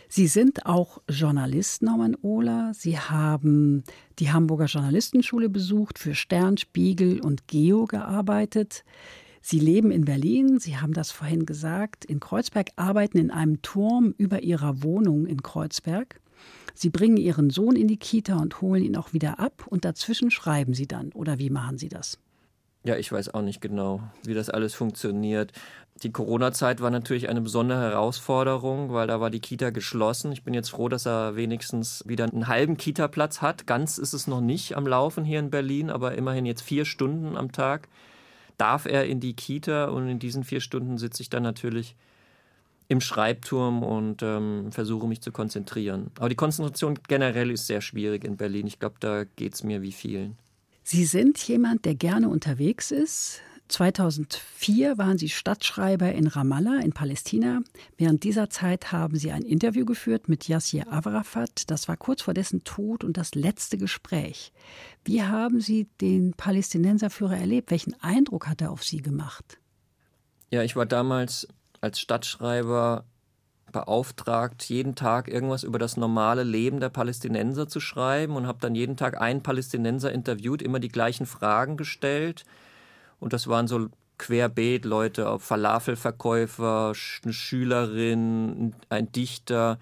Sie sind auch Journalist, Norman Ohler. Sie haben die Hamburger Journalistenschule besucht, für Stern, Spiegel und Geo gearbeitet. Sie leben in Berlin, Sie haben das vorhin gesagt, in Kreuzberg, arbeiten in einem Turm über Ihrer Wohnung in Kreuzberg. Sie bringen Ihren Sohn in die Kita und holen ihn auch wieder ab und dazwischen schreiben Sie dann. Oder wie machen Sie das? Ja, ich weiß auch nicht genau, wie das alles funktioniert. Die Corona-Zeit war natürlich eine besondere Herausforderung, weil da war die Kita geschlossen. Ich bin jetzt froh, dass er wenigstens wieder einen halben Kita-Platz hat. Ganz ist es noch nicht am Laufen hier in Berlin, aber immerhin jetzt vier Stunden am Tag darf er in die Kita und in diesen vier Stunden sitze ich dann natürlich im Schreibturm und ähm, versuche mich zu konzentrieren. Aber die Konzentration generell ist sehr schwierig in Berlin. Ich glaube, da geht es mir wie vielen. Sie sind jemand, der gerne unterwegs ist. 2004 waren Sie Stadtschreiber in Ramallah in Palästina. Während dieser Zeit haben Sie ein Interview geführt mit Yassir Arafat. Das war kurz vor dessen Tod und das letzte Gespräch. Wie haben Sie den Palästinenserführer erlebt? Welchen Eindruck hat er auf Sie gemacht? Ja, ich war damals als Stadtschreiber beauftragt, jeden Tag irgendwas über das normale Leben der Palästinenser zu schreiben und habe dann jeden Tag einen Palästinenser interviewt, immer die gleichen Fragen gestellt. Und das waren so querbeet Leute, Falafelverkäufer, eine Schülerin, ein Dichter.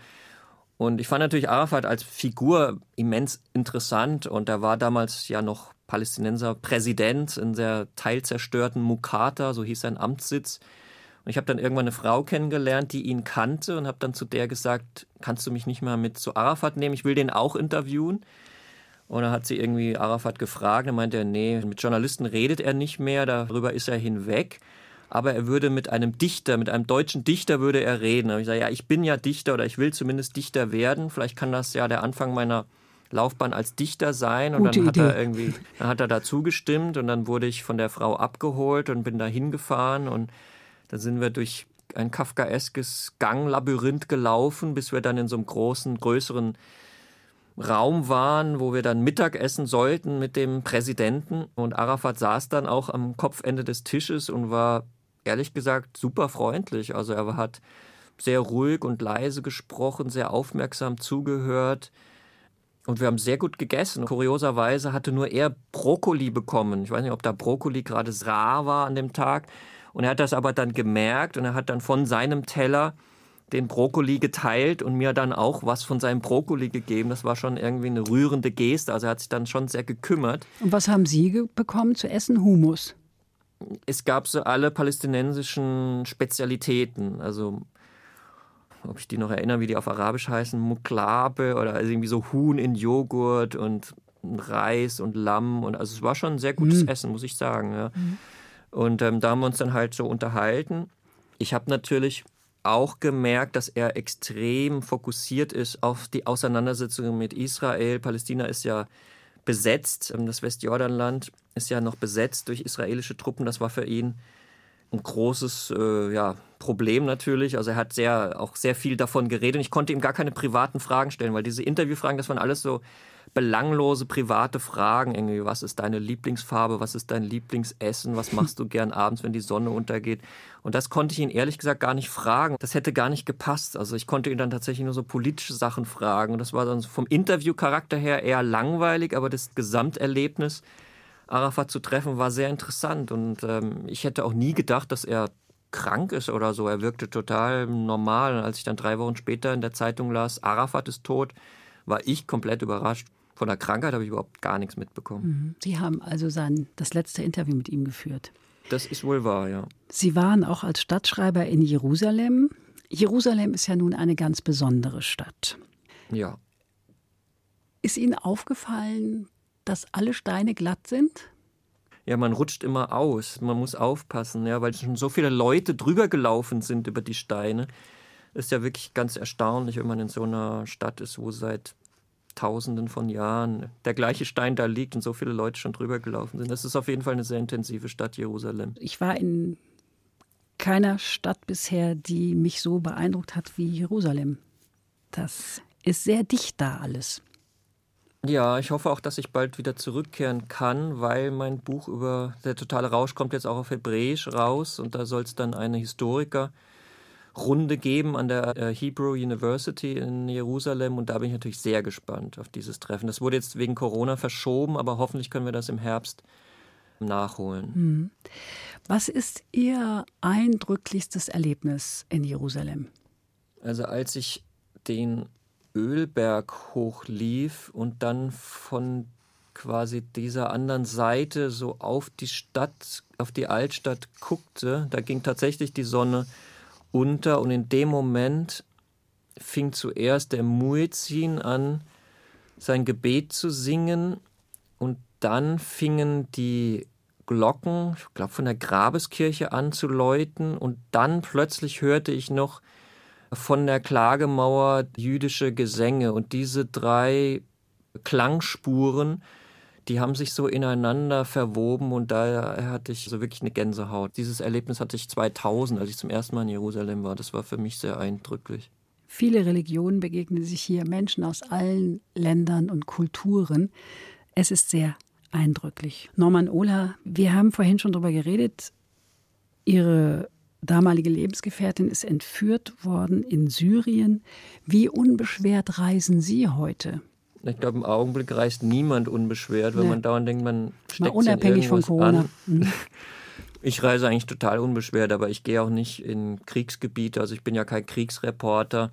Und ich fand natürlich Arafat als Figur immens interessant und er war damals ja noch Palästinenser Präsident in der teilzerstörten Mukata, so hieß sein Amtssitz. Und ich habe dann irgendwann eine Frau kennengelernt, die ihn kannte und habe dann zu der gesagt, kannst du mich nicht mal mit zu Arafat nehmen? Ich will den auch interviewen. Und dann hat sie irgendwie Arafat gefragt. Dann meinte er, nee, mit Journalisten redet er nicht mehr, darüber ist er hinweg. Aber er würde mit einem Dichter, mit einem deutschen Dichter würde er reden. Und ich sage, ja, ich bin ja Dichter oder ich will zumindest Dichter werden. Vielleicht kann das ja der Anfang meiner Laufbahn als Dichter sein. Und Gute dann hat Idee. er irgendwie, dann hat er da zugestimmt und dann wurde ich von der Frau abgeholt und bin da hingefahren und da sind wir durch ein kafkaeskes Ganglabyrinth gelaufen, bis wir dann in so einem großen, größeren Raum waren, wo wir dann Mittag essen sollten mit dem Präsidenten. Und Arafat saß dann auch am Kopfende des Tisches und war ehrlich gesagt super freundlich. Also er hat sehr ruhig und leise gesprochen, sehr aufmerksam zugehört. Und wir haben sehr gut gegessen. Kurioserweise hatte nur er Brokkoli bekommen. Ich weiß nicht, ob da Brokkoli gerade rar war an dem Tag. Und er hat das aber dann gemerkt und er hat dann von seinem Teller den Brokkoli geteilt und mir dann auch was von seinem Brokkoli gegeben. Das war schon irgendwie eine rührende Geste. Also er hat sich dann schon sehr gekümmert. Und was haben Sie bekommen zu essen? Humus. Es gab so alle palästinensischen Spezialitäten. Also ob ich die noch erinnere, wie die auf Arabisch heißen, Muklabe oder also irgendwie so Huhn in Joghurt und Reis und Lamm. Und also es war schon ein sehr gutes mhm. Essen, muss ich sagen. Ja. Mhm. Und ähm, da haben wir uns dann halt so unterhalten. Ich habe natürlich auch gemerkt, dass er extrem fokussiert ist auf die Auseinandersetzungen mit Israel. Palästina ist ja besetzt, ähm, das Westjordanland ist ja noch besetzt durch israelische Truppen. Das war für ihn ein großes äh, ja, Problem natürlich. Also er hat sehr, auch sehr viel davon geredet und ich konnte ihm gar keine privaten Fragen stellen, weil diese Interviewfragen, das waren alles so belanglose private Fragen. Irgendwie, was ist deine Lieblingsfarbe? Was ist dein Lieblingsessen? Was machst du gern abends, wenn die Sonne untergeht? Und das konnte ich ihn ehrlich gesagt gar nicht fragen. Das hätte gar nicht gepasst. Also ich konnte ihn dann tatsächlich nur so politische Sachen fragen. Und das war dann vom Interviewcharakter her eher langweilig, aber das Gesamterlebnis, Arafat zu treffen, war sehr interessant. Und ähm, ich hätte auch nie gedacht, dass er krank ist oder so. Er wirkte total normal. Und als ich dann drei Wochen später in der Zeitung las, Arafat ist tot, war ich komplett überrascht. Von der Krankheit habe ich überhaupt gar nichts mitbekommen. Mhm. Sie haben also sein, das letzte Interview mit ihm geführt. Das ist wohl wahr, ja. Sie waren auch als Stadtschreiber in Jerusalem. Jerusalem ist ja nun eine ganz besondere Stadt. Ja. Ist Ihnen aufgefallen, dass alle Steine glatt sind? Ja, man rutscht immer aus. Man muss aufpassen, ja, weil schon so viele Leute drüber gelaufen sind über die Steine. Ist ja wirklich ganz erstaunlich, wenn man in so einer Stadt ist, wo seit Tausenden von Jahren der gleiche Stein da liegt und so viele Leute schon drüber gelaufen sind. Das ist auf jeden Fall eine sehr intensive Stadt, Jerusalem. Ich war in keiner Stadt bisher, die mich so beeindruckt hat wie Jerusalem. Das ist sehr dicht da alles. Ja, ich hoffe auch, dass ich bald wieder zurückkehren kann, weil mein Buch über der totale Rausch kommt jetzt auch auf Hebräisch raus und da soll es dann eine Historiker Runde geben an der äh, Hebrew University in Jerusalem und da bin ich natürlich sehr gespannt auf dieses Treffen. Das wurde jetzt wegen Corona verschoben, aber hoffentlich können wir das im Herbst nachholen. Hm. Was ist Ihr eindrücklichstes Erlebnis in Jerusalem? Also als ich den Ölberg hochlief und dann von quasi dieser anderen Seite so auf die Stadt, auf die Altstadt guckte, da ging tatsächlich die Sonne unter und in dem Moment fing zuerst der Muezzin an, sein Gebet zu singen und dann fingen die Glocken, ich glaube von der Grabeskirche an zu läuten und dann plötzlich hörte ich noch von der Klagemauer jüdische Gesänge und diese drei Klangspuren, die haben sich so ineinander verwoben und da hatte ich so wirklich eine Gänsehaut. Dieses Erlebnis hatte ich 2000, als ich zum ersten Mal in Jerusalem war. Das war für mich sehr eindrücklich. Viele Religionen begegnen sich hier, Menschen aus allen Ländern und Kulturen. Es ist sehr eindrücklich. Norman Ohler, wir haben vorhin schon darüber geredet. Ihre damalige Lebensgefährtin ist entführt worden in Syrien. Wie unbeschwert reisen Sie heute? Ich glaube, im Augenblick reist niemand unbeschwert, wenn nee. man dauernd denkt, man steckt Mal unabhängig von Corona. An. Mhm. Ich reise eigentlich total unbeschwert, aber ich gehe auch nicht in Kriegsgebiete. Also ich bin ja kein Kriegsreporter.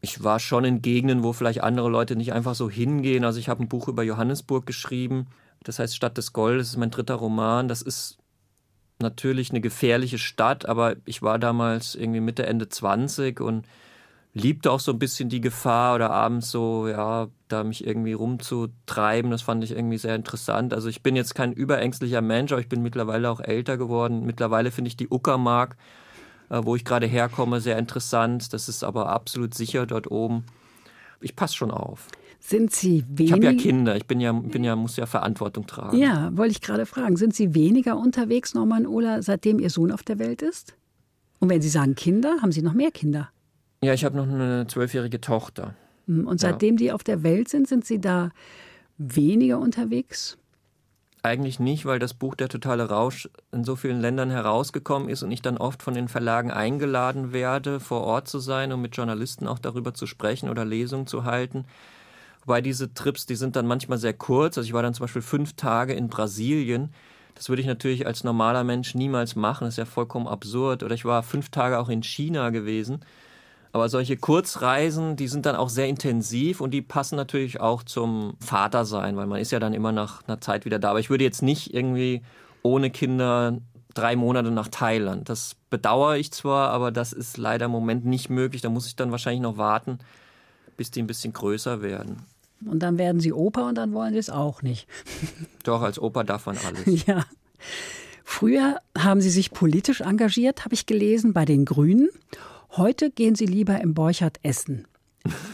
Ich war schon in Gegenden, wo vielleicht andere Leute nicht einfach so hingehen. Also ich habe ein Buch über Johannesburg geschrieben. Das heißt Stadt des Goldes. Das ist mein dritter Roman. Das ist natürlich eine gefährliche Stadt, aber ich war damals irgendwie Mitte, Ende 20 und liebte auch so ein bisschen die Gefahr oder abends so, ja, da mich irgendwie rumzutreiben. Das fand ich irgendwie sehr interessant. Also ich bin jetzt kein überängstlicher Mensch, aber ich bin mittlerweile auch älter geworden. Mittlerweile finde ich die Uckermark, äh, wo ich gerade herkomme, sehr interessant. Das ist aber absolut sicher dort oben. Ich passe schon auf. Sind Sie weniger? Ich habe ja Kinder, ich bin ja, bin ja, muss ja Verantwortung tragen. Ja, wollte ich gerade fragen. Sind Sie weniger unterwegs, Norman Ola, seitdem Ihr Sohn auf der Welt ist? Und wenn Sie sagen Kinder, haben Sie noch mehr Kinder? Ja, ich habe noch eine zwölfjährige Tochter. Hm, und seitdem ja. die auf der Welt sind, sind Sie da weniger unterwegs? Eigentlich nicht, weil das Buch Der totale Rausch in so vielen Ländern herausgekommen ist und ich dann oft von den Verlagen eingeladen werde, vor Ort zu sein, um mit Journalisten auch darüber zu sprechen oder Lesungen zu halten. Wobei diese Trips, die sind dann manchmal sehr kurz. Also ich war dann zum Beispiel fünf Tage in Brasilien. Das würde ich natürlich als normaler Mensch niemals machen. Das ist ja vollkommen absurd. Oder ich war fünf Tage auch in China gewesen. Aber solche Kurzreisen, die sind dann auch sehr intensiv und die passen natürlich auch zum Vatersein, weil man ist ja dann immer nach einer Zeit wieder da. Aber ich würde jetzt nicht irgendwie ohne Kinder drei Monate nach Thailand. Das bedauere ich zwar, aber das ist leider im Moment nicht möglich. Da muss ich dann wahrscheinlich noch warten, bis die ein bisschen größer werden. Und dann werden sie Opa und dann wollen sie es auch nicht. Doch, als Opa darf man alles. Ja. Früher haben Sie sich politisch engagiert, habe ich gelesen, bei den Grünen. Heute gehen Sie lieber im Borchardt essen,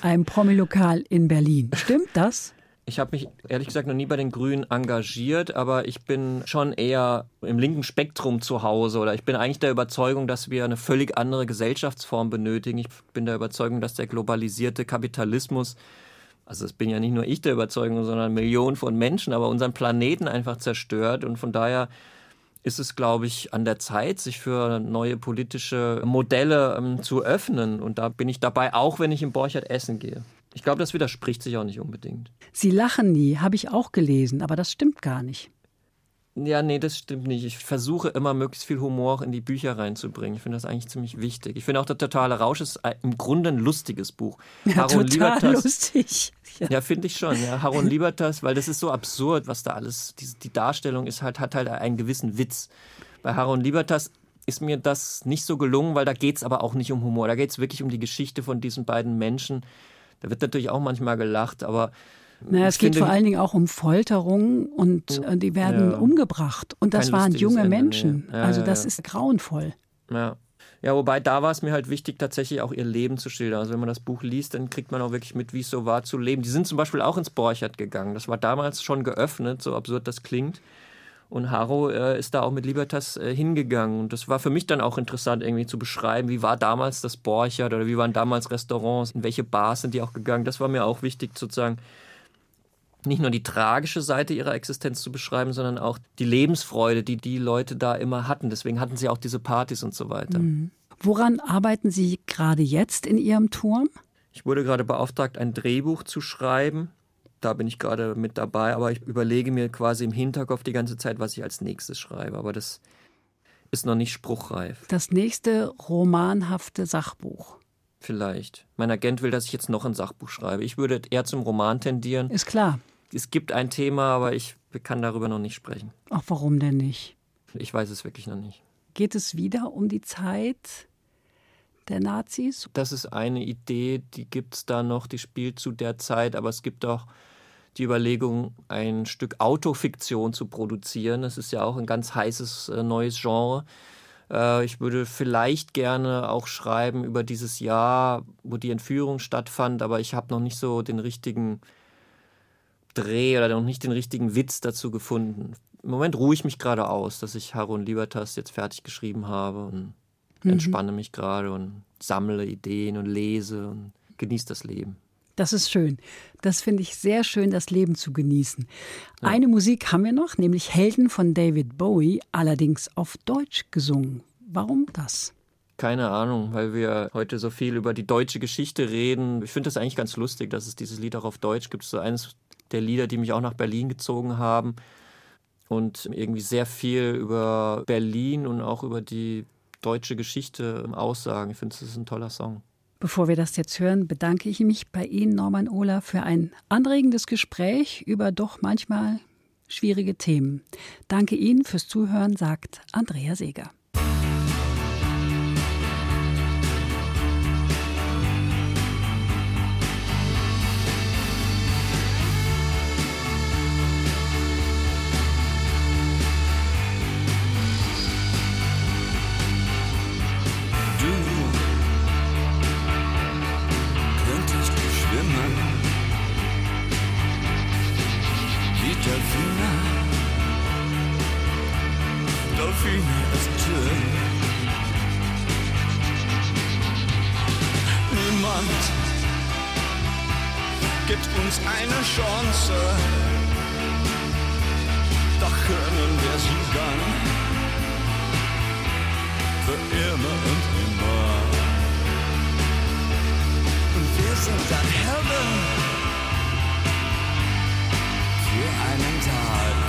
einem Promilokal in Berlin. Stimmt das? Ich habe mich ehrlich gesagt noch nie bei den Grünen engagiert, aber ich bin schon eher im linken Spektrum zu Hause oder ich bin eigentlich der Überzeugung, dass wir eine völlig andere Gesellschaftsform benötigen. Ich bin der Überzeugung, dass der globalisierte Kapitalismus, also es bin ja nicht nur ich der Überzeugung, sondern Millionen von Menschen, aber unseren Planeten einfach zerstört und von daher ist es, glaube ich, an der Zeit, sich für neue politische Modelle ähm, zu öffnen. Und da bin ich dabei, auch wenn ich im Borchert essen gehe. Ich glaube, das widerspricht sich auch nicht unbedingt. Sie lachen nie, habe ich auch gelesen, aber das stimmt gar nicht. Ja, nee, das stimmt nicht. Ich versuche immer möglichst viel Humor auch in die Bücher reinzubringen. Ich finde das eigentlich ziemlich wichtig. Ich finde auch der totale Rausch ist im Grunde ein lustiges Buch. Ja, Harun total Libertas- lustig. Ja. Ja, finde ich schon. Ja. Harun Libertas, weil das ist so absurd, was da alles, die, die Darstellung ist halt, hat halt einen gewissen Witz. Bei Harun Libertas ist mir das nicht so gelungen, weil da geht's aber auch nicht um Humor. Da geht's wirklich um die Geschichte von diesen beiden Menschen. Da wird natürlich auch manchmal gelacht, aber Naja, es geht vor allen Dingen auch um Folterung und äh, die werden Ja. umgebracht. Und das Kein waren junge Ende. Menschen. Ja, also ja, das ja. ist grauenvoll. Ja. Ja, wobei da war es mir halt wichtig, tatsächlich auch ihr Leben zu schildern. Also wenn man das Buch liest, dann kriegt man auch wirklich mit, wie es so war zu leben. Die sind zum Beispiel auch ins Borchert gegangen. Das war damals schon geöffnet, so absurd das klingt. Und Haro äh, ist da auch mit Libertas äh, hingegangen. Und das war für mich dann auch interessant, irgendwie zu beschreiben, wie war damals das Borchert oder wie waren damals Restaurants, in welche Bars sind die auch gegangen. Das war mir auch wichtig, sozusagen nicht nur die tragische Seite ihrer Existenz zu beschreiben, sondern auch die Lebensfreude, die die Leute da immer hatten. Deswegen hatten sie auch diese Partys und so weiter. Woran arbeiten Sie gerade jetzt in Ihrem Turm? Ich wurde gerade beauftragt, ein Drehbuch zu schreiben. Da bin ich gerade mit dabei, aber ich überlege mir quasi im Hinterkopf die ganze Zeit, was ich als nächstes schreibe. Aber das ist noch nicht spruchreif. Das nächste romanhafte Sachbuch. Vielleicht. Mein Agent will, dass ich jetzt noch ein Sachbuch schreibe. Ich würde eher zum Roman tendieren. Ist klar. Es gibt ein Thema, aber ich kann darüber noch nicht sprechen. Ach, warum denn nicht? Ich weiß es wirklich noch nicht. Geht es wieder um die Zeit der Nazis? Das ist eine Idee, die gibt es da noch, die spielt zu der Zeit, aber es gibt auch die Überlegung, ein Stück Autofiktion zu produzieren. Das ist ja auch ein ganz heißes äh, neues Genre. Äh, ich würde vielleicht gerne auch schreiben über dieses Jahr, wo die Entführung stattfand, aber ich habe noch nicht so den richtigen Dreh oder noch nicht den richtigen Witz dazu gefunden. Im Moment ruhe ich mich gerade aus, dass ich Harun Libertas jetzt fertig geschrieben habe und entspanne mich gerade und sammle Ideen und lese und genieße das Leben. Das ist schön. Das finde ich sehr schön, das Leben zu genießen. Eine Musik haben wir noch, nämlich Helden von David Bowie, allerdings auf Deutsch gesungen. Warum das? Keine Ahnung, weil wir heute so viel über die deutsche Geschichte reden. Ich finde das eigentlich ganz lustig, dass es dieses Lied auch auf Deutsch gibt. So eines der Lieder, die mich auch nach Berlin gezogen haben und irgendwie sehr viel über Berlin und auch über die deutsche Geschichte aussagen. Ich finde, es ist ein toller Song. Bevor wir das jetzt hören, bedanke ich mich bei Ihnen, Norman Ohler, für ein anregendes Gespräch über doch manchmal schwierige Themen. Danke Ihnen fürs Zuhören, sagt Andrea Seeger. Delfine, Delfine ist schön. Niemand gibt uns eine Chance, doch können wir sie siegen, für immer und immer. Und wir sind ein Heaven. für einen Tag.